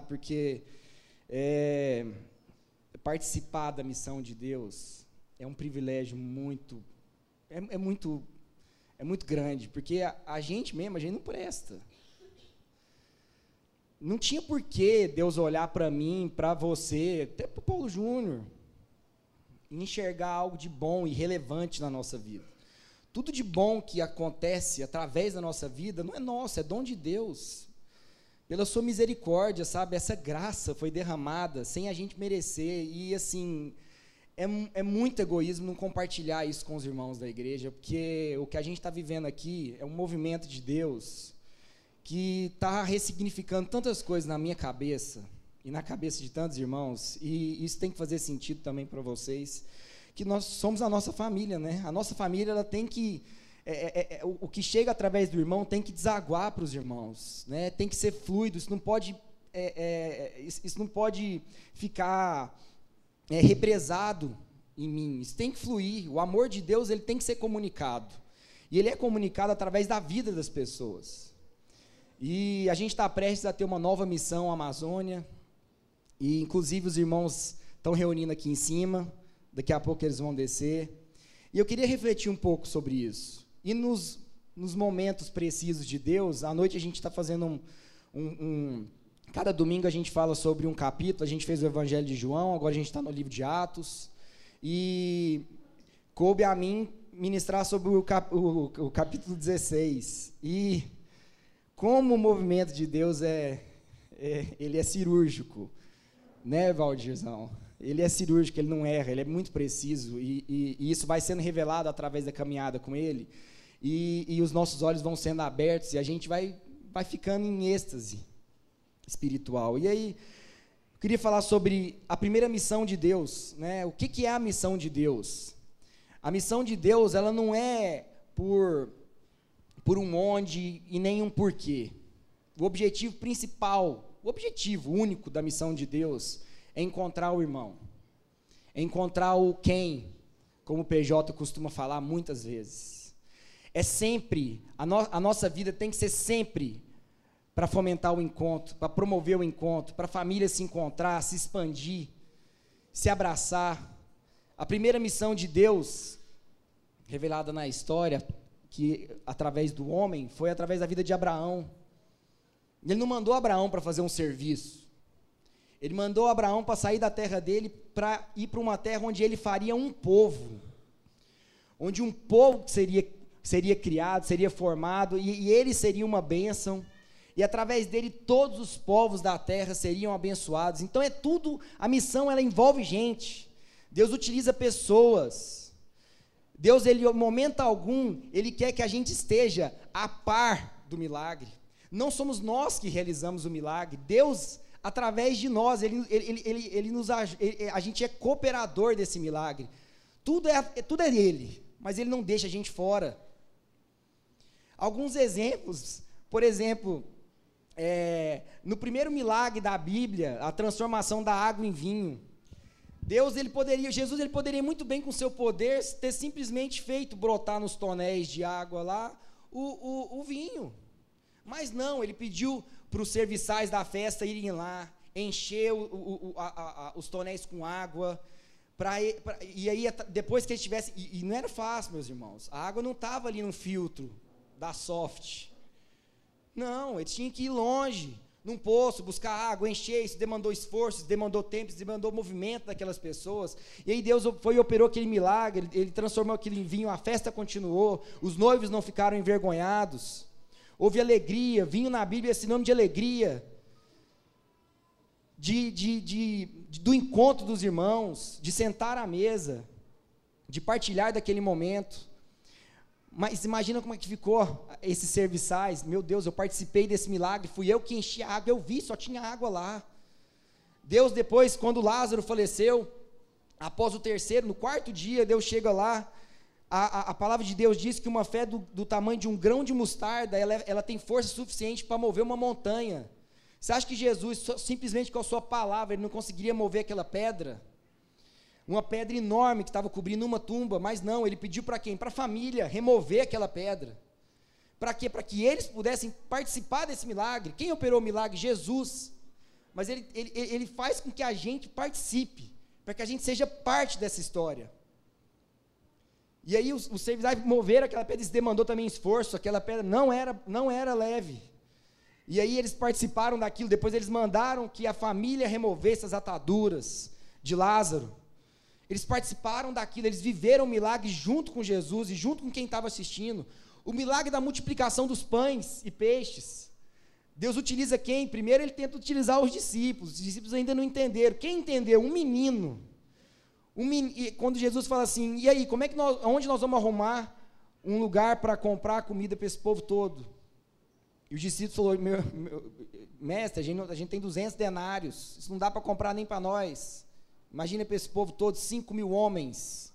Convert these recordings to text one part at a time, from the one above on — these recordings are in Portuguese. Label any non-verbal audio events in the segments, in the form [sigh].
porque é, participar da missão de Deus é um privilégio muito, é, é muito, é muito grande, porque a, a, gente mesmo, a gente não presta. Não tinha por que Deus olhar para mim, para você, até para o Paulo Júnior, e enxergar algo de bom e relevante na nossa vida. Tudo de bom que acontece através da nossa vida não é nosso, é dom de Deus. Pela sua misericórdia, sabe? Essa graça foi derramada sem a gente merecer. E assim, é, é muito egoísmo não compartilhar isso com os irmãos da igreja, porque o que a gente está vivendo aqui é um movimento de Deus que está ressignificando tantas coisas na minha cabeça e na cabeça de tantos irmãos, e isso tem que fazer sentido também para vocês, que nós somos a nossa família, né? A nossa família ela tem que é, é, é, o, o, que chega através do irmão tem que desaguar para os irmãos, né? Tem que ser fluido. Isso não pode, é, é, isso, isso, não pode ficar é, represado em mim. Isso tem que fluir. O amor de Deus ele tem que ser comunicado e ele é comunicado através da vida das pessoas. E a gente está prestes a ter uma nova missão Amazônia. E inclusive os irmãos estão reunindo aqui em cima, daqui a pouco eles vão descer. E eu queria refletir um pouco sobre isso. E nos, nos momentos precisos de Deus, à noite a gente está fazendo um, um, um, Cada domingo a gente fala sobre um capítulo, a gente fez o Evangelho de João, agora a gente está no livro de Atos. E coube a mim ministrar sobre o, cap, o, o capítulo 16. E como o movimento de Deus é, é ele é cirúrgico né, Valdirzão? Ele é cirúrgico, ele não erra, ele é muito preciso, e, e, e isso vai sendo revelado através da caminhada com ele, e, e, os nossos olhos vão sendo abertos, e a gente vai, vai ficando em êxtase espiritual. E aí, eu queria falar sobre a primeira missão de Deus, né? O que, que é a missão de Deus? A missão de Deus, ela não é por, por um onde e nem um porquê. O objetivo principal o objetivo único da missão de Deus é encontrar o irmão, é encontrar o quem, como o PJ costuma falar muitas vezes. É sempre, a, no, a nossa vida tem que ser sempre para fomentar o encontro, para promover o encontro, para a família se encontrar, se expandir, se abraçar. A primeira missão de Deus, revelada na história, que através do homem, foi através da vida de Abraão. Ele não mandou Abraão para fazer um serviço. Ele mandou Abraão para sair da terra dele para ir para uma terra onde ele faria um povo. Onde um povo seria, seria criado, seria formado, e, e ele seria uma bênção. E através dele todos os povos da terra seriam abençoados. Então é tudo, a missão ela envolve gente. Deus utiliza pessoas. Deus, ele, em momento algum, ele quer que a gente esteja a par do milagre. Não somos nós que realizamos o milagre, Deus, através de nós, ele, ele, ele, ele nos, ele, a gente é cooperador desse milagre. Tudo é, tudo é Ele, mas Ele não deixa a gente fora. Alguns exemplos, por exemplo, é, no primeiro milagre da Bíblia, a transformação da água em vinho. Deus, ele poderia, Jesus, ele poderia muito bem com seu poder ter simplesmente feito brotar nos tonéis de água lá o, o, o vinho. Mas não, ele pediu para os serviçais da festa irem lá, encher o, o, a, a, os tonéis com água, pra, pra, e aí depois que eles tivessem, e, e, não era fácil, meus irmãos, a água não estava ali no filtro da soft, não, eles tinham que ir longe, num poço, buscar água, encher, isso demandou esforço, demandou tempo, demandou movimento daquelas pessoas, e aí Deus foi e operou aquele milagre, ele, ele transformou aquilo em vinho, a festa continuou, os noivos não ficaram envergonhados, Houve alegria, vinho na Bíblia esse nome de alegria, de, de, de, de, do encontro dos irmãos, de sentar à mesa, de partilhar daquele momento. Mas imagina como é que ficou esses serviçais. Meu Deus, eu participei desse milagre, fui eu que enchi a água, eu vi, só tinha água lá. Deus depois, quando Lázaro faleceu, após o terceiro, no quarto dia, Deus chega lá a, a, a, palavra de Deus diz que uma fé do, do tamanho de um grão de mostarda, ela, ela tem força suficiente para mover uma montanha. Você acha que Jesus, simplesmente com a sua palavra, ele não conseguiria mover aquela pedra? Uma pedra enorme que estava cobrindo uma tumba, mas não, ele pediu para quem? Para a família remover aquela pedra. Para quê? Para que eles pudessem participar desse milagre. Quem operou o milagre? Jesus. mas ele, ele, ele faz com que a gente participe, para que a gente seja parte dessa história. E aí os, os serviçais moveram aquela pedra, isso demandou também esforço, aquela pedra não era, não era leve. E aí eles participaram daquilo, depois eles mandaram que a família removesse as ataduras de Lázaro. Eles participaram daquilo, eles viveram o milagre junto com Jesus e junto com quem estava assistindo. O milagre da multiplicação dos pães e peixes. Deus utiliza quem? Primeiro ele tenta utilizar os discípulos. Os discípulos ainda não entenderam. Quem entendeu? Um menino. Um menino quando Jesus fala assim, e aí, como é que nós, onde nós vamos arrumar um lugar para comprar comida para esse povo todo? E os discípulos falaram, meu, meu, mestre, a gente, a gente tem 200 denários, isso não dá para comprar nem para nós. Imagina para esse povo todo, 5 mil homens.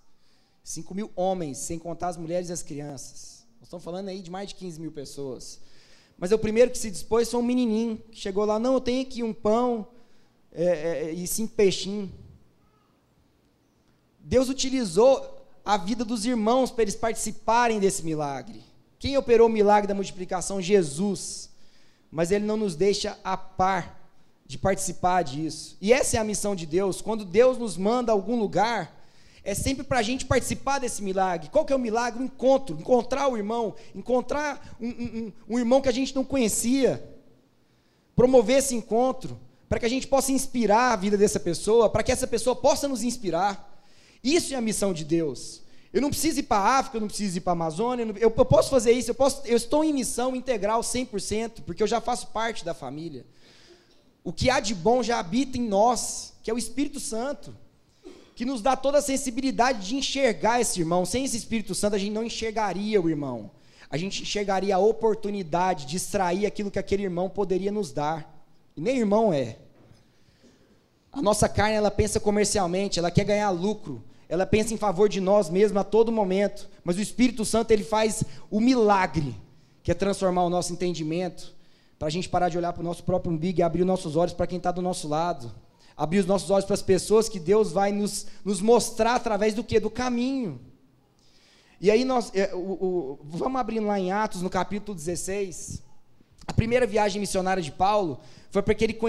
5 mil homens, sem contar as mulheres e as crianças. Nós estamos falando aí de mais de 15 mil pessoas. Mas o primeiro que se dispôs foi um menininho, que chegou lá, não, eu tenho aqui um pão é, é, e cinco peixinhos. Deus utilizou a vida dos irmãos para eles participarem desse milagre. Quem operou o milagre da multiplicação? Jesus. Mas ele não nos deixa a par de participar disso. E essa é a missão de Deus. Quando Deus nos manda a algum lugar, é sempre para a gente participar desse milagre. Qual que é o milagre? O encontro, encontrar o irmão, encontrar um, um, um irmão que a gente não conhecia, promover esse encontro, para que a gente possa inspirar a vida dessa pessoa, para que essa pessoa possa nos inspirar. Isso é a missão de Deus. Eu não preciso ir para a África, eu não preciso ir para a Amazônia, eu, eu, posso fazer isso, eu, posso, eu estou em missão integral 100%, porque eu já faço parte da família. O que há de bom já habita em nós, que é o Espírito Santo, que nos dá toda a sensibilidade de enxergar esse irmão. Sem esse Espírito Santo, a gente não enxergaria o irmão. A gente enxergaria a oportunidade de extrair aquilo que aquele irmão poderia nos dar. E nem irmão é. A nossa carne, ela pensa comercialmente, ela quer ganhar lucro ela pensa em favor de nós mesmos a todo momento, mas o Espírito Santo ele faz o milagre, que é transformar o nosso entendimento, para a gente parar de olhar para o nosso próprio umbigo e abrir os nossos olhos para quem está do nosso lado, abrir os nossos olhos para as pessoas que Deus vai nos, nos mostrar através do que? Do caminho. E aí nós, é, o, o, vamos abrindo lá em Atos, no capítulo 16, a primeira viagem missionária de Paulo foi para que ele,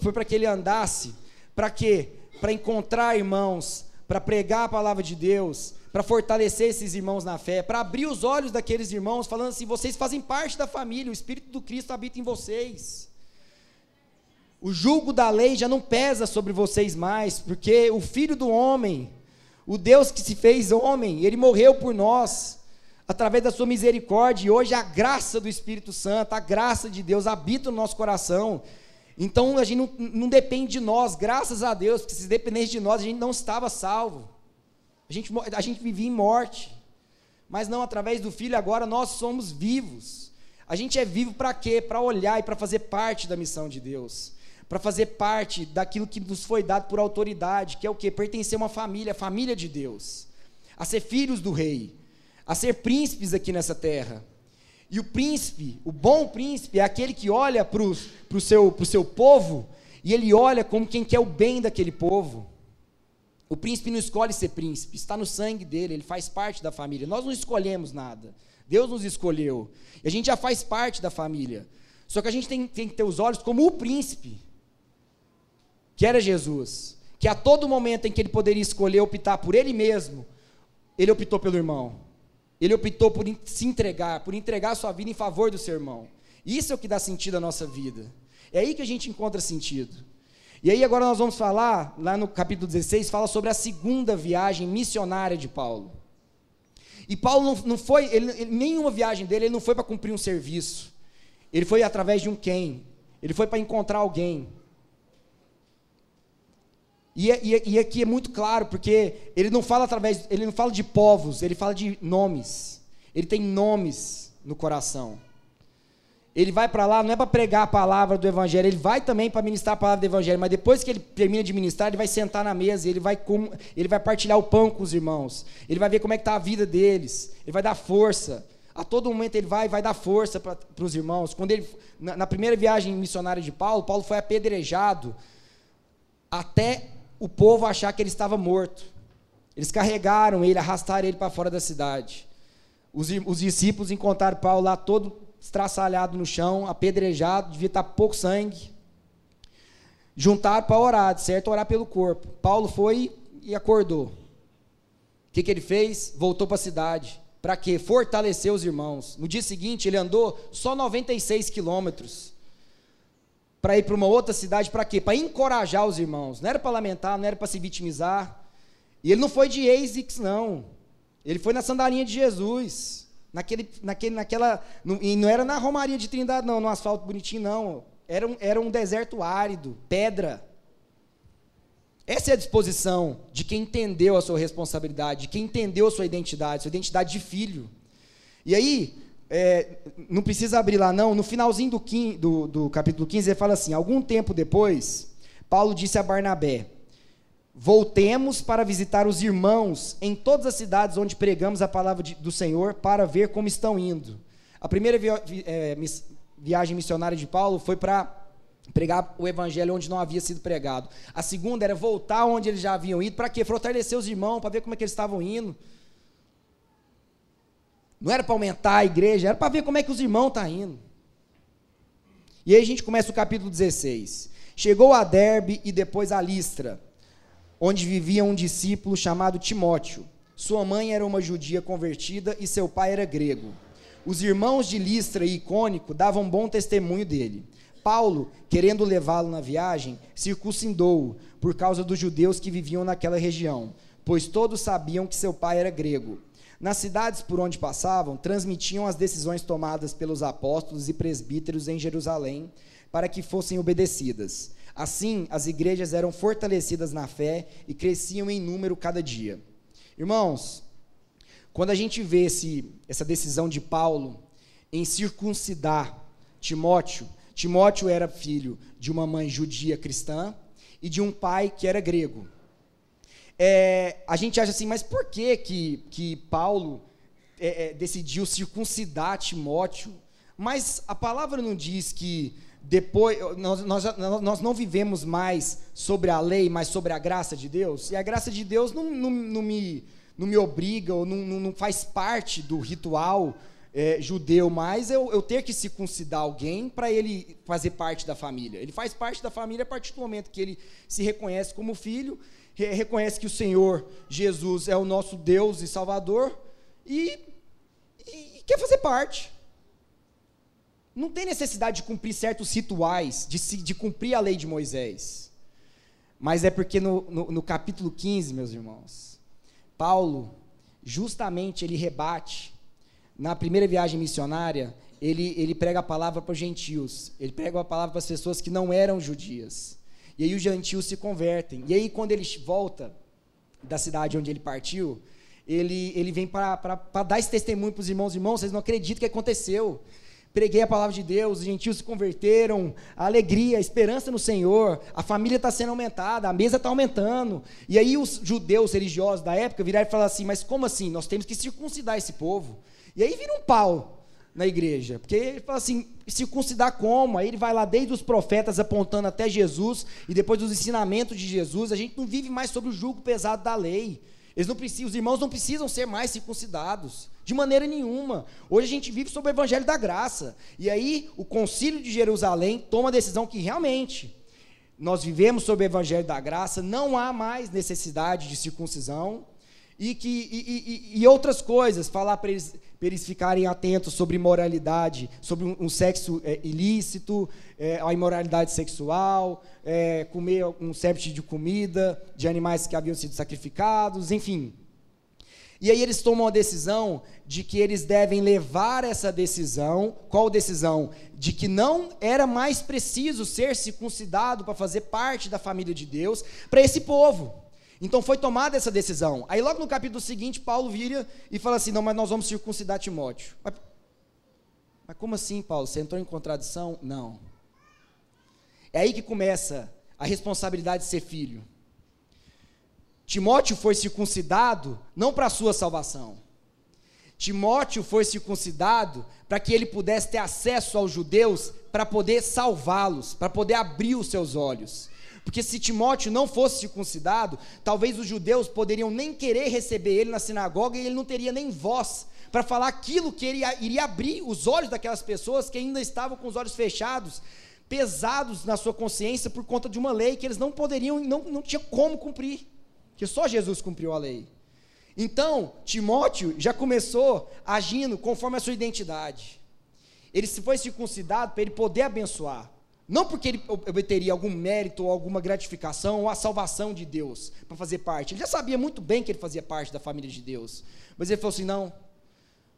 foi para que ele andasse, para quê? Para encontrar irmãos, para pregar a palavra de Deus, para fortalecer esses irmãos na fé, para abrir os olhos daqueles irmãos, falando assim: vocês fazem parte da família, o Espírito do Cristo habita em vocês. O jugo da lei já não pesa sobre vocês mais, porque o Filho do Homem, o Deus que se fez homem, ele morreu por nós, através da sua misericórdia, e hoje a graça do Espírito Santo, a graça de Deus habita no nosso coração. Então a gente não, não, depende de nós, graças a Deus, porque se dependesse de nós, a gente não estava salvo. A gente, a gente vivia em morte. Mas não, através do Filho, agora nós somos vivos. A gente é vivo para quê? Para olhar e para fazer parte da missão de Deus. Para fazer parte daquilo que nos foi dado por autoridade, que é o quê? Pertencer a uma família, a família de Deus. A ser filhos do Rei. A ser príncipes aqui nessa terra. E o príncipe, o bom príncipe, é aquele que olha para o seu, pro seu povo e ele olha como quem quer o bem daquele povo. O príncipe não escolhe ser príncipe, está no sangue dele, ele faz parte da família. Nós não escolhemos nada, Deus nos escolheu. E a gente já faz parte da família. Só que a gente tem, tem que ter os olhos como o príncipe, que era Jesus, que a todo momento em que ele poderia escolher optar por ele mesmo, ele optou pelo irmão. Ele optou por se entregar, por entregar sua vida em favor do seu irmão. Isso é o que dá sentido à nossa vida. É aí que a gente encontra sentido. E aí agora nós vamos falar, lá no capítulo 16, fala sobre a segunda viagem missionária de Paulo. E Paulo não, não foi, ele, nenhuma viagem dele, ele não foi para cumprir um serviço. Ele foi através de um quem. Ele foi para encontrar alguém. E, e, e, aqui é muito claro, porque ele não fala através, ele não fala de povos, ele fala de nomes. Ele tem nomes no coração. Ele vai para lá não é para pregar a palavra do evangelho, ele vai também para ministrar a palavra do evangelho, mas depois que ele termina de ministrar, ele vai sentar na mesa, ele vai com, ele vai partilhar o pão com os irmãos. Ele vai ver como é que está a vida deles. Ele vai dar força. A todo momento ele vai vai dar força para os irmãos. Quando ele na, na primeira viagem missionária de Paulo, Paulo foi apedrejado até o povo achar que ele estava morto. Eles carregaram ele, arrastaram ele para fora da cidade. Os, os, discípulos encontraram Paulo lá todo estraçalhado no chão, apedrejado, devia estar pouco sangue. juntaram para orar, certo? Orar pelo corpo. Paulo foi e acordou. O que, que ele fez? Voltou para a cidade. Para quê? Fortalecer os irmãos. No dia seguinte, ele andou só 96 quilômetros para ir para uma outra cidade. Para quê? Para encorajar os irmãos. Não era para lamentar, não era para se vitimizar. E ele não foi de ASICS, não. Ele foi na sandalinha de Jesus. Naquele, naquele, naquela, no, e não era na Romaria de Trindade, não, no asfalto bonitinho, não. Era um, era um deserto árido, pedra. Essa é a disposição de quem entendeu a sua responsabilidade, de quem entendeu a sua identidade, sua identidade de filho. E aí, é, não precisa abrir lá não, no finalzinho do, do, do capítulo 15, ele fala assim: algum tempo depois, Paulo disse a Barnabé: Voltemos para visitar os irmãos em todas as cidades onde pregamos a palavra de, do Senhor para ver como estão indo. A primeira vi, é, viagem missionária de Paulo foi para pregar o evangelho onde não havia sido pregado. A segunda era voltar onde eles já haviam ido, para quê? Fortalecer os irmãos, para ver como é que eles estavam indo. Não era para aumentar a igreja, era para ver como é que os irmãos estão tá indo. E aí a gente começa o capítulo 16. Chegou a Derbe e depois a Listra, onde vivia um discípulo chamado Timóteo. Sua mãe era uma judia convertida e seu pai era grego. Os irmãos de Listra e Icônico davam bom testemunho dele. Paulo, querendo levá-lo na viagem, circuncindou-o por causa dos judeus que viviam naquela região, pois todos sabiam que seu pai era grego. Nas cidades por onde passavam, transmitiam as decisões tomadas pelos apóstolos e presbíteros em Jerusalém para que fossem obedecidas. Assim, as igrejas eram fortalecidas na fé e cresciam em número cada dia. Irmãos, quando a gente vê esse, essa decisão de Paulo em circuncidar Timóteo, Timóteo era filho de uma mãe judia cristã e de um pai que era grego. É, a gente acha assim, mas por que que, que Paulo é, é, decidiu circuncidar Timóteo? Mas a palavra não diz que depois nós, nós, nós não vivemos mais sobre a lei, mas sobre a graça de Deus. E a graça de Deus não, não, não me não me obriga ou não, não faz parte do ritual é, judeu mais eu, eu ter que circuncidar alguém para ele fazer parte da família. Ele faz parte da família a partir do momento que ele se reconhece como filho, reconhece que o Senhor Jesus é o nosso Deus e Salvador e, e, e quer fazer parte. Não tem necessidade de cumprir certos rituais, de, se, de cumprir a lei de Moisés. Mas é porque no, no, no capítulo 15, meus irmãos, Paulo, justamente, ele rebate. Na primeira viagem missionária, ele, ele prega a palavra para os gentios, ele prega a palavra para as pessoas que não eram judias. E aí os gentios se convertem. E aí, quando ele volta da cidade onde ele partiu, ele, ele vem para dar esse testemunho para os irmãos. Irmãos, vocês não acreditam que aconteceu preguei a palavra de Deus, os gentios se converteram, a alegria, a esperança no Senhor, a família está sendo aumentada, a mesa está aumentando. E aí os judeus religiosos da época viraram e falaram assim: mas como assim? Nós temos que circuncidar esse povo. E aí vira um pau na igreja, porque ele fala assim: circuncidar como? Aí ele vai lá desde os profetas apontando até Jesus, e depois dos ensinamentos de Jesus, a gente não vive mais sob o jugo pesado da lei. Eles não precisam, os irmãos não precisam ser mais circuncidados, de maneira nenhuma. Hoje a gente vive sob o evangelho da graça. E aí o concílio de Jerusalém toma a decisão que realmente nós vivemos sob o evangelho da graça, não há mais necessidade de circuncisão e que e, e, e outras coisas, falar para eles para eles ficarem atentos sobre imoralidade, sobre um, um sexo é, ilícito, é, a imoralidade sexual, é, comer um tipo de comida de animais que haviam sido sacrificados, enfim. E aí eles tomam a decisão de que eles devem levar essa decisão, qual decisão? De que não era mais preciso ser circuncidado para fazer parte da família de Deus para esse povo. Então foi tomada essa decisão. Aí logo no capítulo seguinte, Paulo vira e fala assim: não, mas nós vamos circuncidar Timóteo. Mas, mas como assim, Paulo? Você entrou em contradição? Não. É aí que começa a responsabilidade de ser filho. Timóteo foi circuncidado não para a sua salvação. Timóteo foi circuncidado para que ele pudesse ter acesso aos judeus para poder salvá-los, para poder abrir os seus olhos. Porque se Timóteo não fosse circuncidado, talvez os judeus poderiam nem querer receber ele na sinagoga e ele não teria nem voz para falar aquilo que ele iria abrir os olhos daquelas pessoas que ainda estavam com os olhos fechados pesados na sua consciência por conta de uma lei que eles não poderiam, não, não tinha como cumprir, que só Jesus cumpriu a lei. Então, Timóteo já começou agindo conforme a sua identidade. Ele se foi circuncidado para ele poder abençoar. Não porque ele obteria algum mérito ou alguma gratificação ou a salvação de Deus para fazer parte. Ele já sabia muito bem que ele fazia parte da família de Deus. Mas ele falou assim: não,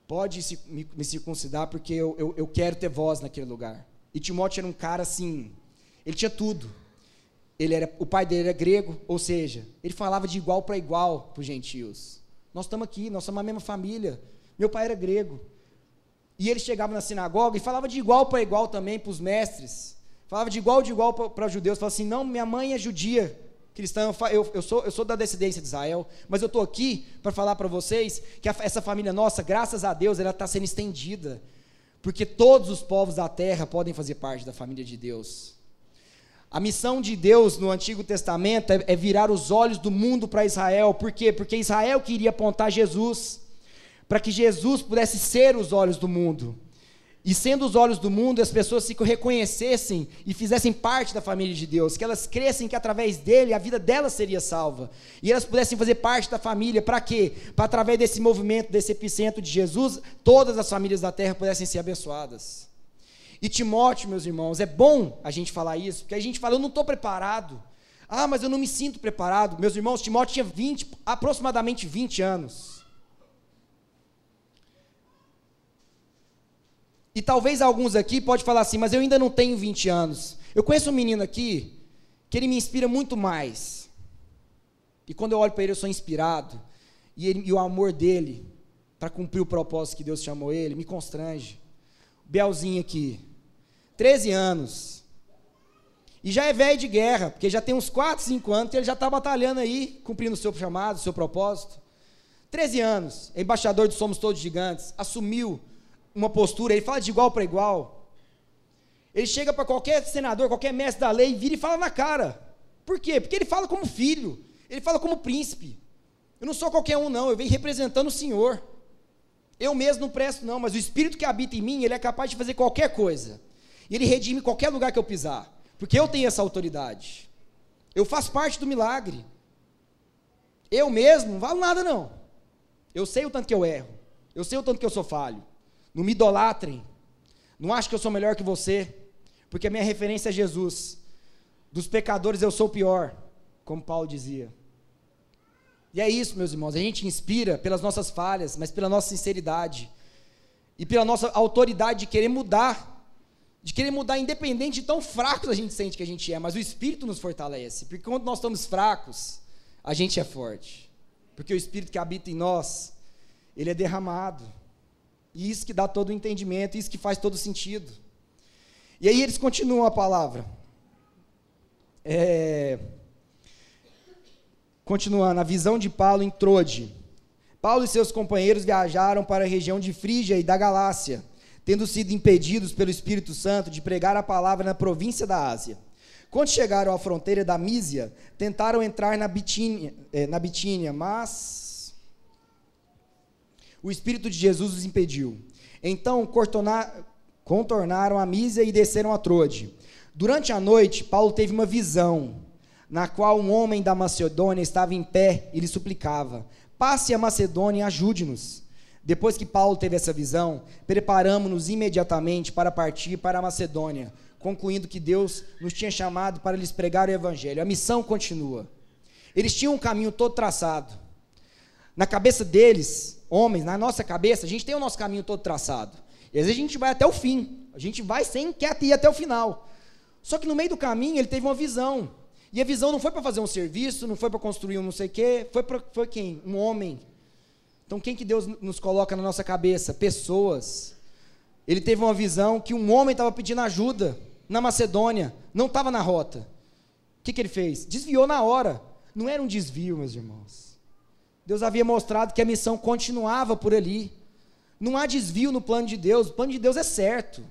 pode me, circuncidar porque eu, eu, eu quero ter voz naquele lugar. E Timóteo era um cara assim, ele tinha tudo. Ele era, o pai dele era grego, ou seja, ele falava de igual para igual para os gentios. Nós estamos aqui, nós somos a mesma família. Meu pai era grego. E ele chegava na sinagoga e falava de igual para igual também para os mestres. Falava de igual de igual para os judeus. Falava assim: não, minha mãe é judia, cristã, eu, eu, sou, eu sou da descendência de Israel, mas eu estou aqui para falar para vocês que a, essa família nossa, graças a Deus, ela está sendo estendida. Porque todos os povos da terra podem fazer parte da família de Deus. A missão de Deus no Antigo Testamento é, é virar os olhos do mundo para Israel. Por quê? Porque Israel queria apontar Jesus, para que Jesus pudesse ser os olhos do mundo. E sendo os olhos do mundo, as pessoas se reconhecessem e fizessem parte da família de Deus, que elas crescem que através dele a vida delas seria salva. E elas pudessem fazer parte da família, para quê? Para através desse movimento, desse epicentro de Jesus, todas as famílias da terra pudessem ser abençoadas. E Timóteo, meus irmãos, é bom a gente falar isso, porque a gente fala, eu não estou preparado. Ah, mas eu não me sinto preparado. Meus irmãos, Timóteo tinha 20, aproximadamente 20 anos. E talvez alguns aqui pode falar assim, mas eu ainda não tenho 20 anos. Eu conheço um menino aqui que ele me inspira muito mais. E quando eu olho para ele, eu sou inspirado. E, ele, e o amor dele para cumprir o propósito que Deus chamou ele me constrange. Belzinho aqui, 13 anos. E já é velho de guerra, porque já tem uns 4, 5 anos que ele já está batalhando aí, cumprindo o seu chamado, o seu propósito. 13 anos, embaixador de Somos Todos Gigantes, assumiu uma postura, ele fala de igual para igual. Ele chega para qualquer senador, qualquer mestre da lei, vira e fala na cara. Por quê? Porque ele fala como filho, ele fala como príncipe. Eu não sou qualquer um, não, eu venho representando o Senhor. Eu mesmo não presto, não, mas o Espírito que habita em mim, ele é capaz de fazer qualquer coisa. E ele redime qualquer lugar que eu pisar. Porque eu tenho essa autoridade. Eu faço parte do milagre. Eu mesmo não valo nada, não. Eu sei o tanto que eu erro. Eu sei o tanto que eu sou falho. Não me idolatrem. Não acho que eu sou melhor que você. Porque a minha referência é Jesus. Dos pecadores eu sou pior. Como Paulo dizia. E é isso, meus irmãos, a gente inspira pelas nossas falhas, mas pela nossa sinceridade e pela nossa autoridade de querer mudar, de querer mudar independente de tão fracos a gente sente que a gente é, mas o Espírito nos fortalece, porque quando nós estamos fracos, a gente é forte, porque o Espírito que habita em nós, ele é derramado, e isso que dá todo o entendimento, isso que faz todo sentido. E aí eles continuam a palavra. É, Continuando, a visão de Paulo em Trode. Paulo e seus companheiros viajaram para a região de Frígia e da Galácia, tendo sido impedidos pelo Espírito Santo de pregar a palavra na província da Ásia. Quando chegaram à fronteira da Mísia, tentaram entrar na Bitínia, eh, na Bitínia mas o Espírito de Jesus os impediu. Então contornaram a Mísia e desceram a Trode. Durante a noite, Paulo teve uma visão na qual um homem da Macedônia estava em pé e lhe suplicava: Passe a Macedônia e ajude-nos. Depois que Paulo teve essa visão, preparamos-nos imediatamente para partir para a Macedônia, concluindo que Deus nos tinha chamado para lhes pregar o Evangelho. A missão continua. Eles tinham um caminho todo traçado. Na cabeça deles, homens, na nossa cabeça, a gente tem o nosso caminho todo traçado. E às vezes a gente vai até o fim. A gente vai sem quer ir até o final. Só que no meio do caminho ele teve uma visão. E a visão não foi para fazer um serviço, não foi para construir um não sei o quê, foi para foi quem? Um homem. Então quem que Deus nos coloca na nossa cabeça? Pessoas. Ele teve uma visão que um homem estava pedindo ajuda na Macedônia, não estava na rota. O que, que ele fez? Desviou na hora. Não era um desvio, meus irmãos. Deus havia mostrado que a missão continuava por ali. Não há desvio no plano de Deus, o plano de Deus é certo.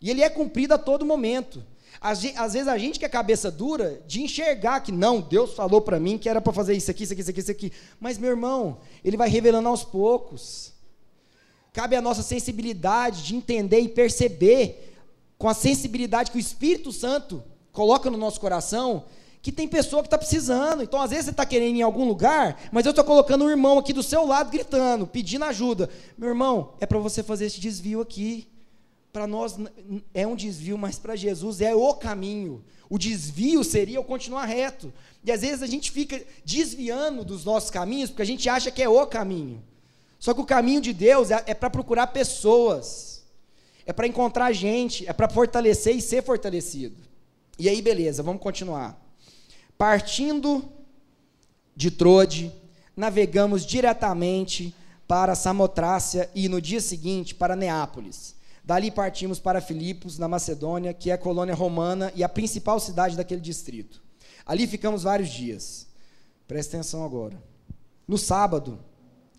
E ele é cumprido a todo momento. Às, vezes a gente que é cabeça dura de enxergar que não, Deus falou para mim que era para fazer isso aqui, isso aqui, isso aqui, isso aqui. Mas, meu irmão, ele vai revelando aos poucos. Cabe a nossa sensibilidade de entender e perceber com a sensibilidade que o Espírito Santo coloca no nosso coração, que tem pessoa que está precisando. Então, às vezes, você está querendo ir em algum lugar, mas eu estou colocando um irmão aqui do seu lado gritando, pedindo ajuda. Meu irmão, é para você fazer esse desvio aqui. Para nós é um desvio, mas para Jesus é o caminho. O desvio seria eu continuar reto. E às vezes a gente fica desviando dos nossos caminhos porque a gente acha que é o caminho. Só que o caminho de Deus é, é para procurar pessoas, é para encontrar gente, é para fortalecer e ser fortalecido. E aí, beleza, vamos continuar. Partindo de Trode, navegamos diretamente para Samotrácia e no dia seguinte para Neápolis. Dali partimos para Filipos, na Macedônia, que é a colônia romana e a principal cidade daquele distrito. Ali ficamos vários dias. Presta atenção agora. No sábado,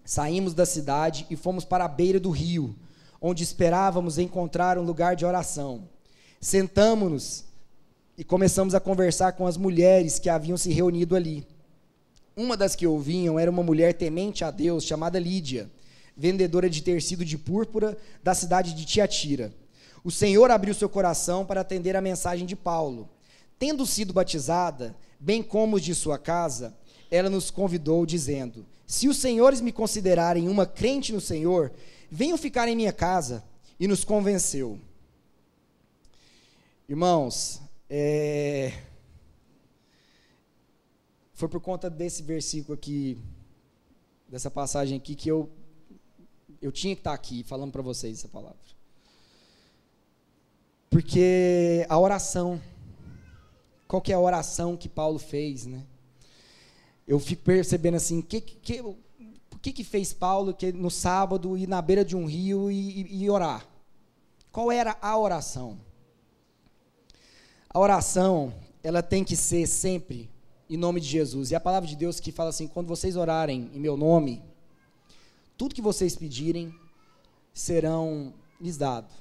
saímos da cidade e fomos para a beira do rio, onde esperávamos encontrar um lugar de oração. Sentamos-nos e começamos a conversar com as mulheres que haviam se reunido ali. Uma das que ouviam era uma mulher temente a Deus, chamada Lídia, vendedora de tecido de púrpura da cidade de Tiatira. O Senhor abriu seu coração para atender a mensagem de Paulo. Tendo sido batizada, bem como os de sua casa, ela nos convidou, dizendo: Se os senhores me considerarem uma crente no Senhor, venham ficar em minha casa. E nos convenceu. Irmãos, é... foi por conta desse versículo aqui, dessa passagem aqui, que eu, eu tinha que estar aqui falando para vocês essa palavra. Porque a oração, qual que é a oração que Paulo fez, né? Eu fico percebendo assim, que, que, o que, que fez Paulo que no sábado ir na beira de um rio e, e, e orar? Qual era a oração? A oração, ela tem que ser sempre em nome de Jesus. E a palavra de Deus que fala assim: quando vocês orarem em meu nome, tudo que vocês pedirem serão lhes dado.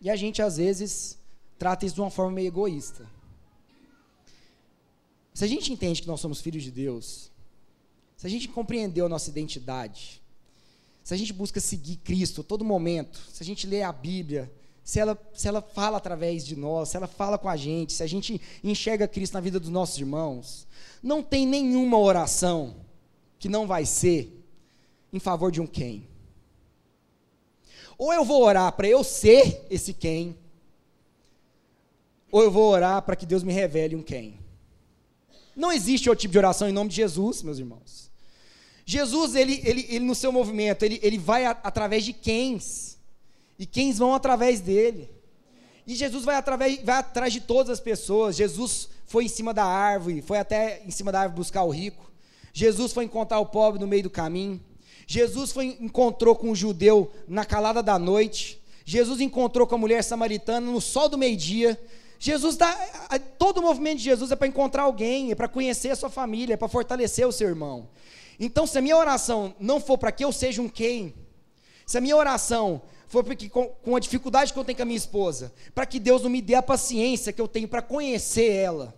E a gente às vezes trata isso de uma forma meio egoísta. Se a gente entende que nós somos filhos de Deus, se a gente compreendeu a nossa identidade, se a gente busca seguir Cristo a todo momento, se a gente lê a Bíblia, se ela, se ela fala através de nós, se ela fala com a gente, se a gente enxerga Cristo na vida dos nossos irmãos, não tem nenhuma oração que não vai ser em favor de um quem. Ou eu vou orar para eu ser esse quem, ou eu vou orar para que Deus me revele um quem. Não existe outro tipo de oração em nome de Jesus, meus irmãos. Jesus, ele, ele, ele no seu movimento, ele, ele vai a, através de quens. E quens vão através dele. E Jesus vai, através, vai atrás de todas as pessoas. Jesus foi em cima da árvore, foi até em cima da árvore buscar o rico. Jesus foi encontrar o pobre no meio do caminho. Jesus foi encontrou com o judeu na calada da noite. Jesus encontrou com a mulher samaritana no sol do meio-dia. Jesus dá. Todo o movimento de Jesus é para encontrar alguém, é para conhecer a sua família, é para fortalecer o seu irmão. Então, se a minha oração não for para que eu seja um quem, se a minha oração for porque, com, com a dificuldade que eu tenho com a minha esposa, para que Deus não me dê a paciência que eu tenho para conhecer ela,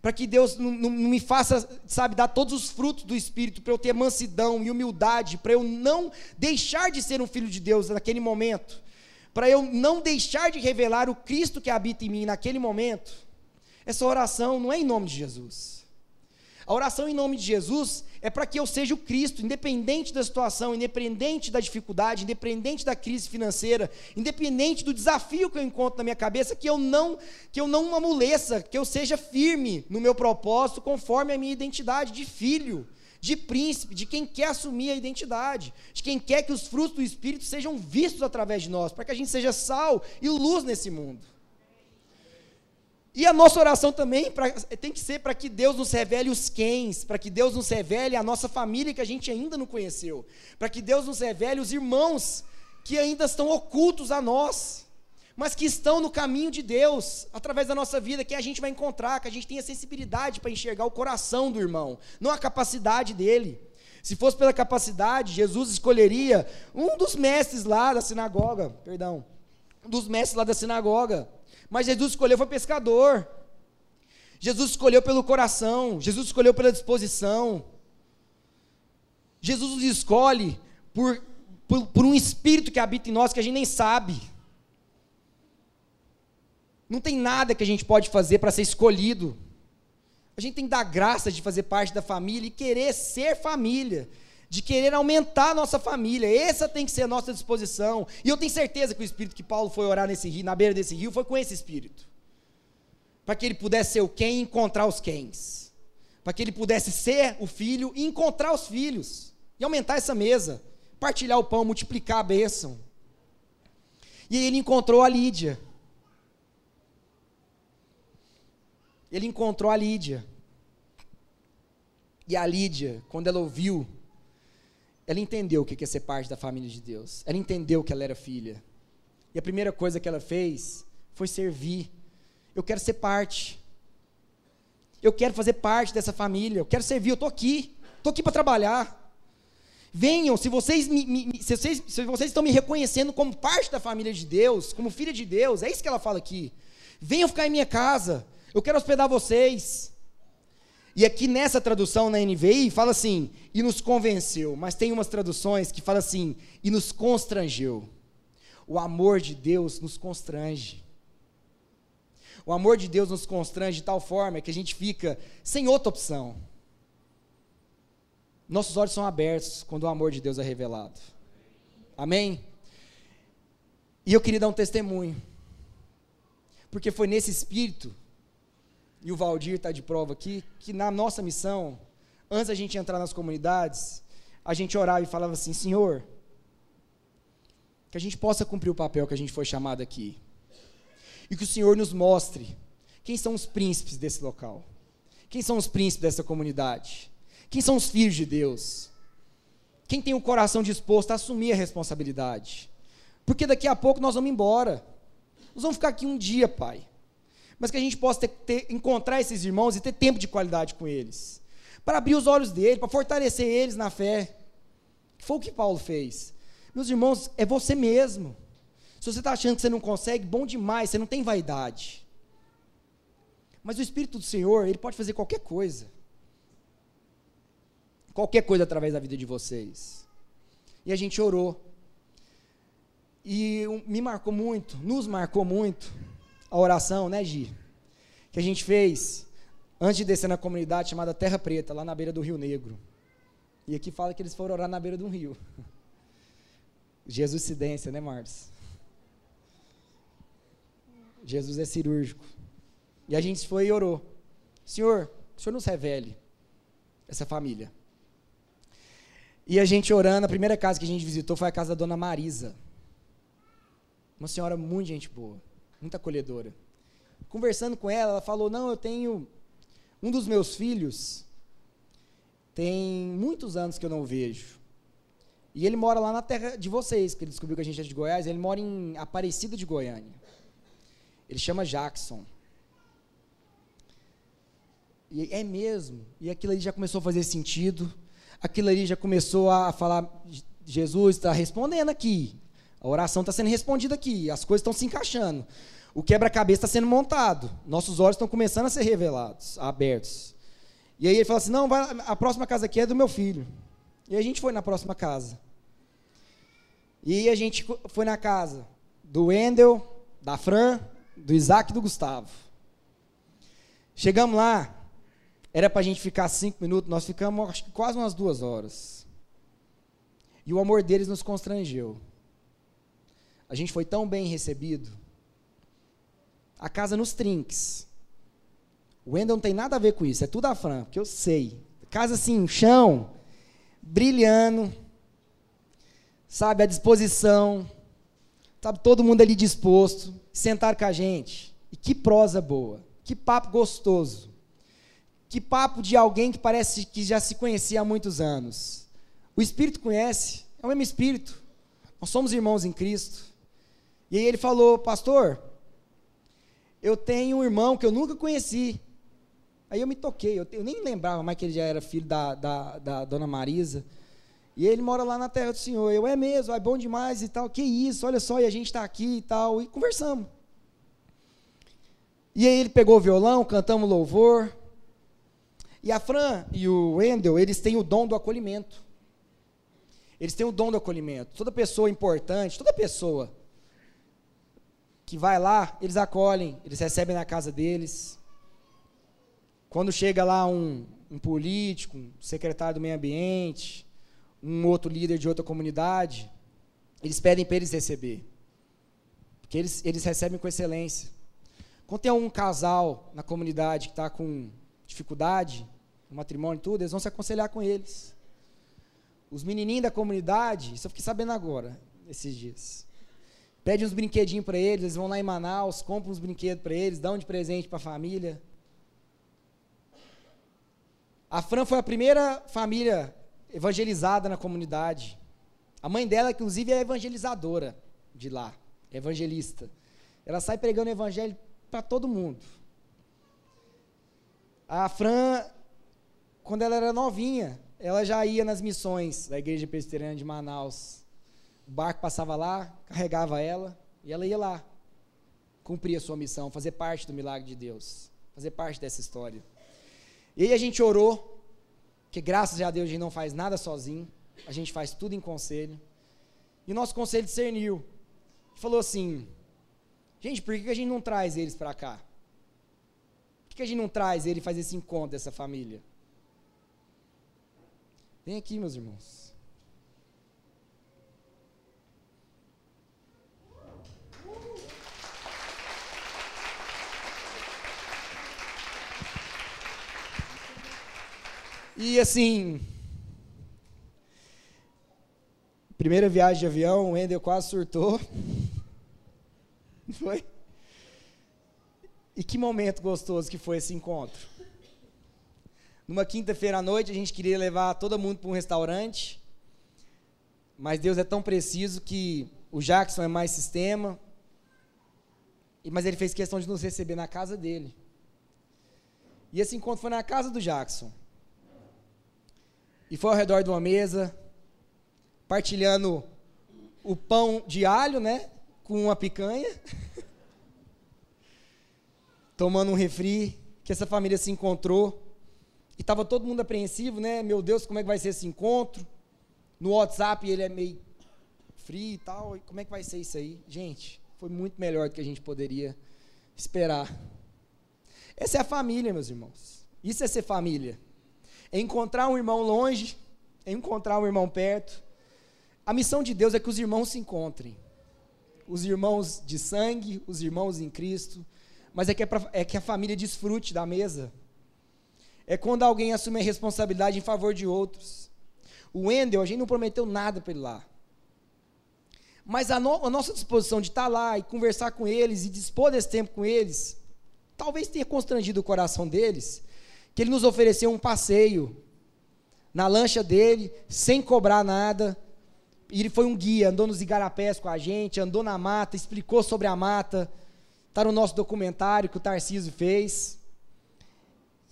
para que Deus não, não, me faça, sabe, dar todos os frutos do Espírito, para eu ter mansidão e humildade, para eu não deixar de ser um filho de Deus naquele momento, para eu não deixar de revelar o Cristo que habita em mim naquele momento, essa oração não é em nome de Jesus. A oração em nome de Jesus é para que eu seja o Cristo, independente da situação, independente da dificuldade, independente da crise financeira, independente do desafio que eu encontro na minha cabeça, que eu não que eu não amoleça, que eu seja firme no meu propósito, conforme a minha identidade de filho, de príncipe, de quem quer assumir a identidade, de quem quer que os frutos do Espírito sejam vistos através de nós, para que a gente seja sal e luz nesse mundo. E a nossa oração também pra, tem que ser para que Deus nos revele os quens, para que Deus nos revele a nossa família que a gente ainda não conheceu, para que Deus nos revele os irmãos que ainda estão ocultos a nós mas que estão no caminho de Deus, através da nossa vida, que a gente vai encontrar, que a gente tenha sensibilidade para enxergar o coração do irmão, não a capacidade dele. Se fosse pela capacidade, Jesus escolheria um dos mestres lá da sinagoga, perdão, um dos mestres lá da sinagoga. Mas Jesus escolheu foi pescador. Jesus escolheu pelo coração, Jesus escolheu pela disposição. Jesus nos escolhe por, por, por um espírito que habita em nós que a gente nem sabe. Não tem nada que a gente pode fazer para ser escolhido. A gente tem que dar graça de fazer parte da família e querer ser família, de querer aumentar a nossa família. Essa tem que ser a nossa disposição. E eu tenho certeza que o espírito que Paulo foi orar nesse rio, na beira desse rio, foi com esse espírito. Para que ele pudesse ser o quem e encontrar os quens. Para que ele pudesse ser o filho e encontrar os filhos. E aumentar essa mesa. Partilhar o pão, multiplicar a bênção. E ele encontrou a Lídia. Ele encontrou a Lídia. E a Lídia, quando ela ouviu, ela entendeu o que é ser parte da família de Deus. Ela entendeu que ela era filha. E a primeira coisa que ela fez foi servir. Eu quero ser parte. Eu quero fazer parte dessa família. Eu quero servir. Eu estou aqui. Estou aqui para trabalhar. Venham, se vocês, me, me, se, vocês, se vocês estão me reconhecendo como parte da família de Deus, como filha de Deus, é isso que ela fala aqui. Venham ficar em minha casa. Eu quero hospedar vocês. E aqui nessa tradução na NVI fala assim, e nos convenceu, mas tem umas traduções que fala assim, e nos constrangeu. O amor de Deus nos constrange. O amor de Deus nos constrange de tal forma que a gente fica sem outra opção. Nossos olhos são abertos quando o amor de Deus é revelado. Amém? E eu queria dar um testemunho. Porque foi nesse espírito e o Valdir está de prova aqui, que na nossa missão, antes da gente entrar nas comunidades, a gente orava e falava assim: Senhor, que a gente possa cumprir o papel que a gente foi chamado aqui. E que o Senhor nos mostre quem são os príncipes desse local, quem são os príncipes dessa comunidade, quem são os filhos de Deus, quem tem o coração disposto a assumir a responsabilidade. Porque daqui a pouco nós vamos embora. Nós vamos ficar aqui um dia, Pai mas que a gente possa ter, ter, encontrar esses irmãos e ter tempo de qualidade com eles, para abrir os olhos deles, para fortalecer eles na fé. Foi o que Paulo fez. Meus irmãos, é você mesmo. Se você está achando que você não consegue, bom demais, você não tem vaidade. Mas o Espírito do Senhor, ele pode fazer qualquer coisa. Qualquer coisa através da vida de vocês. E a gente orou. E me marcou muito, nos marcou muito a oração, né, Gi? Que a gente fez antes de descer na comunidade chamada Terra Preta, lá na beira do Rio Negro. E aqui fala que eles foram orar na beira de um rio. [laughs] Jesuscidência, né, Marcos? Jesus é cirúrgico. E a gente foi e orou. Senhor, o Senhor nos revele essa família. E a gente orando, a primeira casa que a gente visitou foi a casa da dona Marisa. Uma senhora muito gente boa muito acolhedora. Conversando com ela, ela falou: Não, eu tenho. Um dos meus filhos tem muitos anos que eu não vejo. E ele mora lá na terra de vocês, que ele descobriu que a gente é de Goiás. Ele mora em Aparecida de Goiânia. Ele chama Jackson. E é mesmo. E aquilo ali já começou a fazer sentido. Aquilo ali já começou a falar: Jesus está respondendo aqui. A oração está sendo respondida aqui, as coisas estão se encaixando. O quebra-cabeça está sendo montado. Nossos olhos estão começando a ser revelados, abertos. E aí ele fala assim: não, vai, a próxima casa aqui é do meu filho. E a gente foi na próxima casa. E a gente foi na casa do Wendel, da Fran, do Isaac e do Gustavo. Chegamos lá, era para a gente ficar cinco minutos, nós ficamos acho que quase umas duas horas. E o amor deles nos constrangeu. A gente foi tão bem recebido. A casa nos trinques. O Wendel não tem nada a ver com isso, é tudo a Fran, porque eu sei. Casa assim, chão, brilhando, sabe, à disposição, sabe, todo mundo ali disposto, sentar com a gente. E que prosa boa, que papo gostoso. Que papo de alguém que parece que já se conhecia há muitos anos. O Espírito conhece, é o mesmo Espírito. Nós somos irmãos em Cristo. E aí ele falou, pastor, eu tenho um irmão que eu nunca conheci. Aí eu me toquei, eu, nem lembrava mais que ele já era filho da, da, da, dona Marisa. E ele mora lá na terra do Senhor. Eu, é mesmo, é bom demais e tal. Que isso, olha só, e a gente está aqui e tal. E conversamos. E aí ele pegou o violão, cantamos louvor. E a Fran e o Wendel, eles têm o dom do acolhimento. Eles têm o dom do acolhimento. Toda pessoa importante, toda pessoa que vai lá, eles acolhem, eles recebem na casa deles. Quando chega lá um, um político, um secretário do meio ambiente, um outro líder de outra comunidade, eles pedem para eles receber. Porque eles, eles recebem com excelência. Quando tem algum casal na comunidade que está com dificuldade, matrimônio e tudo, eles vão se aconselhar com eles. Os menininhos da comunidade, isso eu fiquei sabendo agora, esses dias. Pede uns brinquedinhos para eles, eles vão lá em Manaus, compram uns brinquedos para eles, dão de presente para a família. A Fran foi a primeira família evangelizada na comunidade. A mãe dela, inclusive, é evangelizadora de lá, evangelista. Ela sai pregando o evangelho para todo mundo. A Fran, quando ela era novinha, ela já ia nas missões da Igreja Presbiteriana de Manaus. O barco passava lá, carregava ela, e ela ia lá, cumprir a sua missão, fazer parte do milagre de Deus, fazer parte dessa história. E aí a gente orou, que graças a Deus a gente não faz nada sozinho, a gente faz tudo em conselho. E o nosso conselho discerniu. Falou assim: gente, por que a gente não traz eles para cá? Por que a gente não traz ele e faz esse encontro dessa família? Vem aqui, meus irmãos. E assim, primeira viagem de avião, o Wendel quase surtou. [laughs] Foi? E que momento gostoso que foi esse encontro. Numa quinta-feira à noite, a gente queria levar todo mundo para um restaurante, mas Deus é tão preciso que o Jackson é mais sistema, mas ele fez questão de nos receber na casa dele. E esse encontro foi na casa do Jackson. E foi ao redor de uma mesa, partilhando o pão de alho, né? Com uma picanha. [laughs] Tomando um refri, que essa família se encontrou. E estava todo mundo apreensivo, né? Meu Deus, como é que vai ser esse encontro? No WhatsApp ele é meio frio e tal. E como é que vai ser isso aí? Gente, foi muito melhor do que a gente poderia esperar. Essa é a família, meus irmãos. Isso é ser família encontrar um irmão longe, encontrar um irmão perto. A missão de Deus é que os irmãos se encontrem. Os irmãos de sangue, os irmãos em Cristo. Mas é que, é, pra, é que a família desfrute da mesa. É quando alguém assume a responsabilidade em favor de outros. O Wendel, a gente não prometeu nada para ele lá. Mas a, no, a, nossa disposição de estar lá e conversar com eles e dispor desse tempo com eles, talvez tenha constrangido o coração deles, que ele nos ofereceu um passeio na lancha dele, sem cobrar nada. E ele foi um guia, andou nos igarapés com a gente, andou na mata, explicou sobre a mata. Está no nosso documentário que o Tarcísio fez.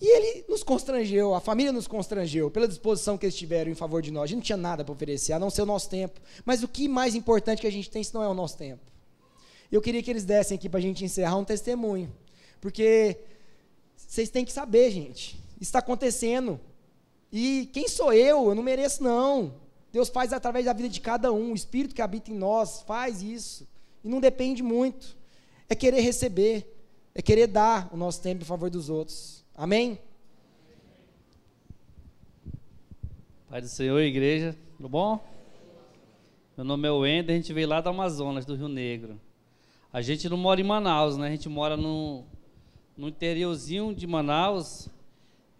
E ele nos constrangeu, a família nos constrangeu, pela disposição que eles tiveram em favor de nós. A gente não tinha nada para oferecer, a não ser o nosso tempo. Mas o que mais importante que a gente tem, se não é o nosso tempo? Eu queria que eles dessem aqui para a gente encerrar um testemunho. Porque vocês têm que saber, gente. Está acontecendo. E quem sou eu? Eu não mereço, não. Deus faz através da vida de cada um. O Espírito que habita em nós faz isso. E não depende muito. É querer receber. É querer dar o nosso tempo em favor dos outros. Amém? Pai do Senhor, igreja, tudo bom? Meu nome é Wender, a gente veio lá do Amazonas, do Rio Negro. A gente não mora em Manaus, né? A gente mora no, no interiorzinho de Manaus,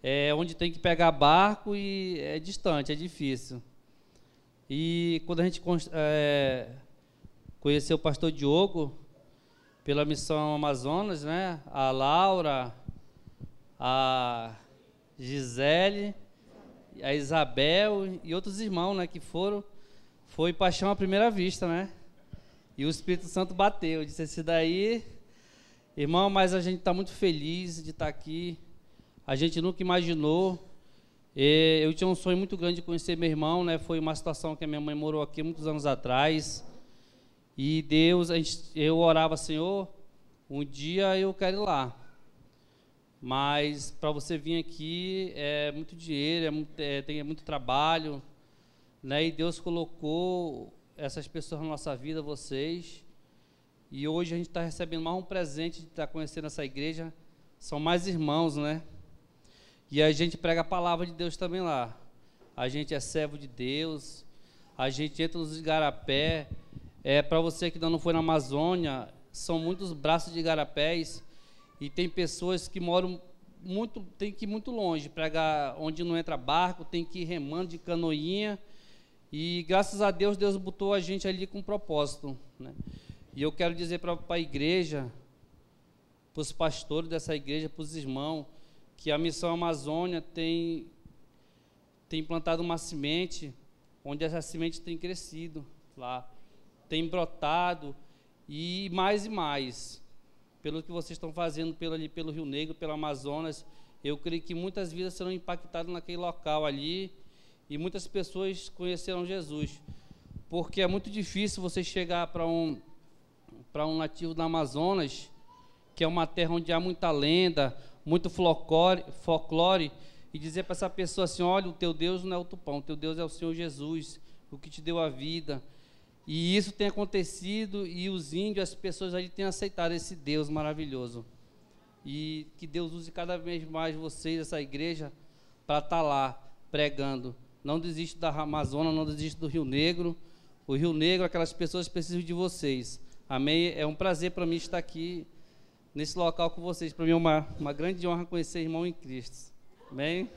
é, onde tem que pegar barco e é distante, é difícil. E quando a gente é, conheceu o pastor Diogo, pela missão Amazonas, né? A Laura, a Gisele, a Isabel e outros irmãos, né? Que foram, foi paixão à primeira vista, né? E o Espírito Santo bateu, disse esse daí Irmão, mas a gente está muito feliz de estar tá aqui. A gente nunca imaginou. Eu tinha um sonho muito grande de conhecer meu irmão, né? Foi uma situação que a minha mãe morou aqui muitos anos atrás. E Deus, gente, eu orava, Senhor, um dia eu quero ir lá. Mas para você vir aqui é muito dinheiro, é muito, é, tem é muito trabalho, né? E Deus colocou essas pessoas na nossa vida, vocês, E hoje a gente está recebendo mais um presente de estar tá conhecendo essa igreja. São mais irmãos, né? E a gente prega a palavra de Deus também lá. A gente é servo de Deus. A gente entra nos igarapé. É, Para você que ainda não foi na Amazônia, são muitos braços de igarapés. E tem pessoas que moram muito, tem que ir muito longe, pregar onde não entra barco, tem que ir remando de canoinha. E graças a Deus, Deus botou a gente ali com propósito. Né? E eu quero dizer para a igreja, para os pastores dessa igreja, para os irmãos, que a Missão Amazônia tem, tem plantado uma semente, onde essa semente tem crescido lá, tem brotado, e mais e mais. Pelo que vocês estão fazendo pelo, ali, pelo Rio Negro, pelo Amazonas, eu creio que muitas vidas serão impactadas naquele local ali, e muitas pessoas conhecerão Jesus. Porque é muito difícil você chegar para um para um nativo do Amazonas, que é uma terra onde há muita lenda, muito folclore, folclore e dizer para essa pessoa assim: olha, o teu Deus não é o tupão, o teu Deus é o Senhor Jesus, o que te deu a vida. E isso tem acontecido e os índios, as pessoas ali têm aceitado esse Deus maravilhoso. E que Deus use cada vez mais vocês, essa igreja, para estar tá lá pregando. Não desiste da Amazônia, não desiste do Rio Negro. O Rio Negro, aquelas pessoas precisam de vocês. Amém? É um prazer para mim estar aqui nesse local com vocês. Para mim é uma, uma grande honra conhecer irmão em Cristo. Amém?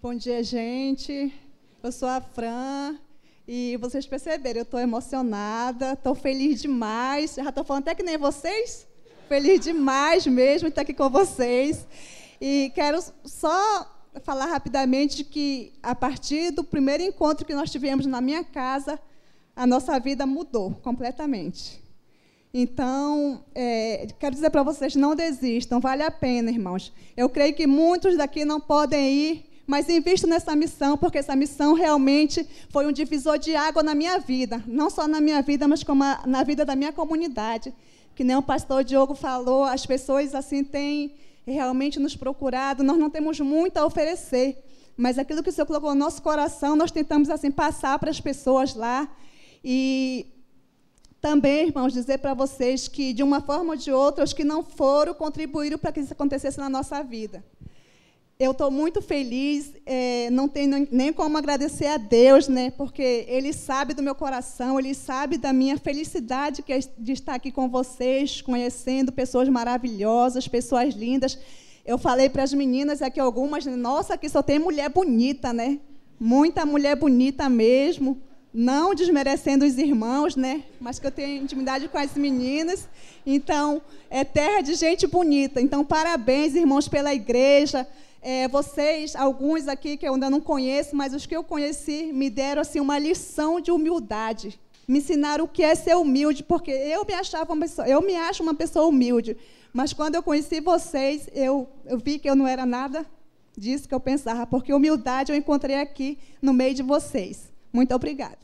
Bom dia, gente. Eu sou a Fran e vocês perceberam, eu estou emocionada, estou feliz demais. Já estou falando até que nem vocês. Feliz demais mesmo estar aqui com vocês. E quero só falar rapidamente que, a partir do primeiro encontro que nós tivemos na minha casa, a nossa vida mudou completamente. Então, é, quero dizer para vocês, não desistam, vale a pena, irmãos. Eu creio que muitos daqui não podem ir, mas invisto nessa missão, porque essa missão realmente foi um divisor de água na minha vida. Não só na minha vida, mas como a, na vida da minha comunidade. Que nem o pastor Diogo falou, as pessoas assim têm realmente nos procurado, nós não temos muito a oferecer, mas aquilo que o Senhor colocou no nosso coração, nós tentamos assim passar para as pessoas lá. E também, irmãos, dizer para vocês que, de uma forma ou de outra, os que não foram contribuíram para que isso acontecesse na nossa vida eu estou muito feliz, é, não tenho nem como agradecer a Deus, né, porque Ele sabe do meu coração, Ele sabe da minha felicidade que é de estar aqui com vocês, conhecendo pessoas maravilhosas, pessoas lindas. Eu falei para as meninas aqui algumas, nossa, aqui só tem mulher bonita, né? Muita mulher bonita mesmo. Não desmerecendo os irmãos, né? Mas que eu tenho intimidade com as meninas. Então, é terra de gente bonita. Então, parabéns, irmãos, pela igreja é, vocês, alguns aqui que eu ainda não conheço, mas os que eu conheci, me deram assim uma lição de humildade. Me ensinaram o que é ser humilde, porque eu me achava uma pessoa, eu me acho uma pessoa humilde. Mas quando eu conheci vocês, eu, eu vi que eu não era nada disso que eu pensava, porque humildade eu encontrei aqui no meio de vocês. Muito obrigada.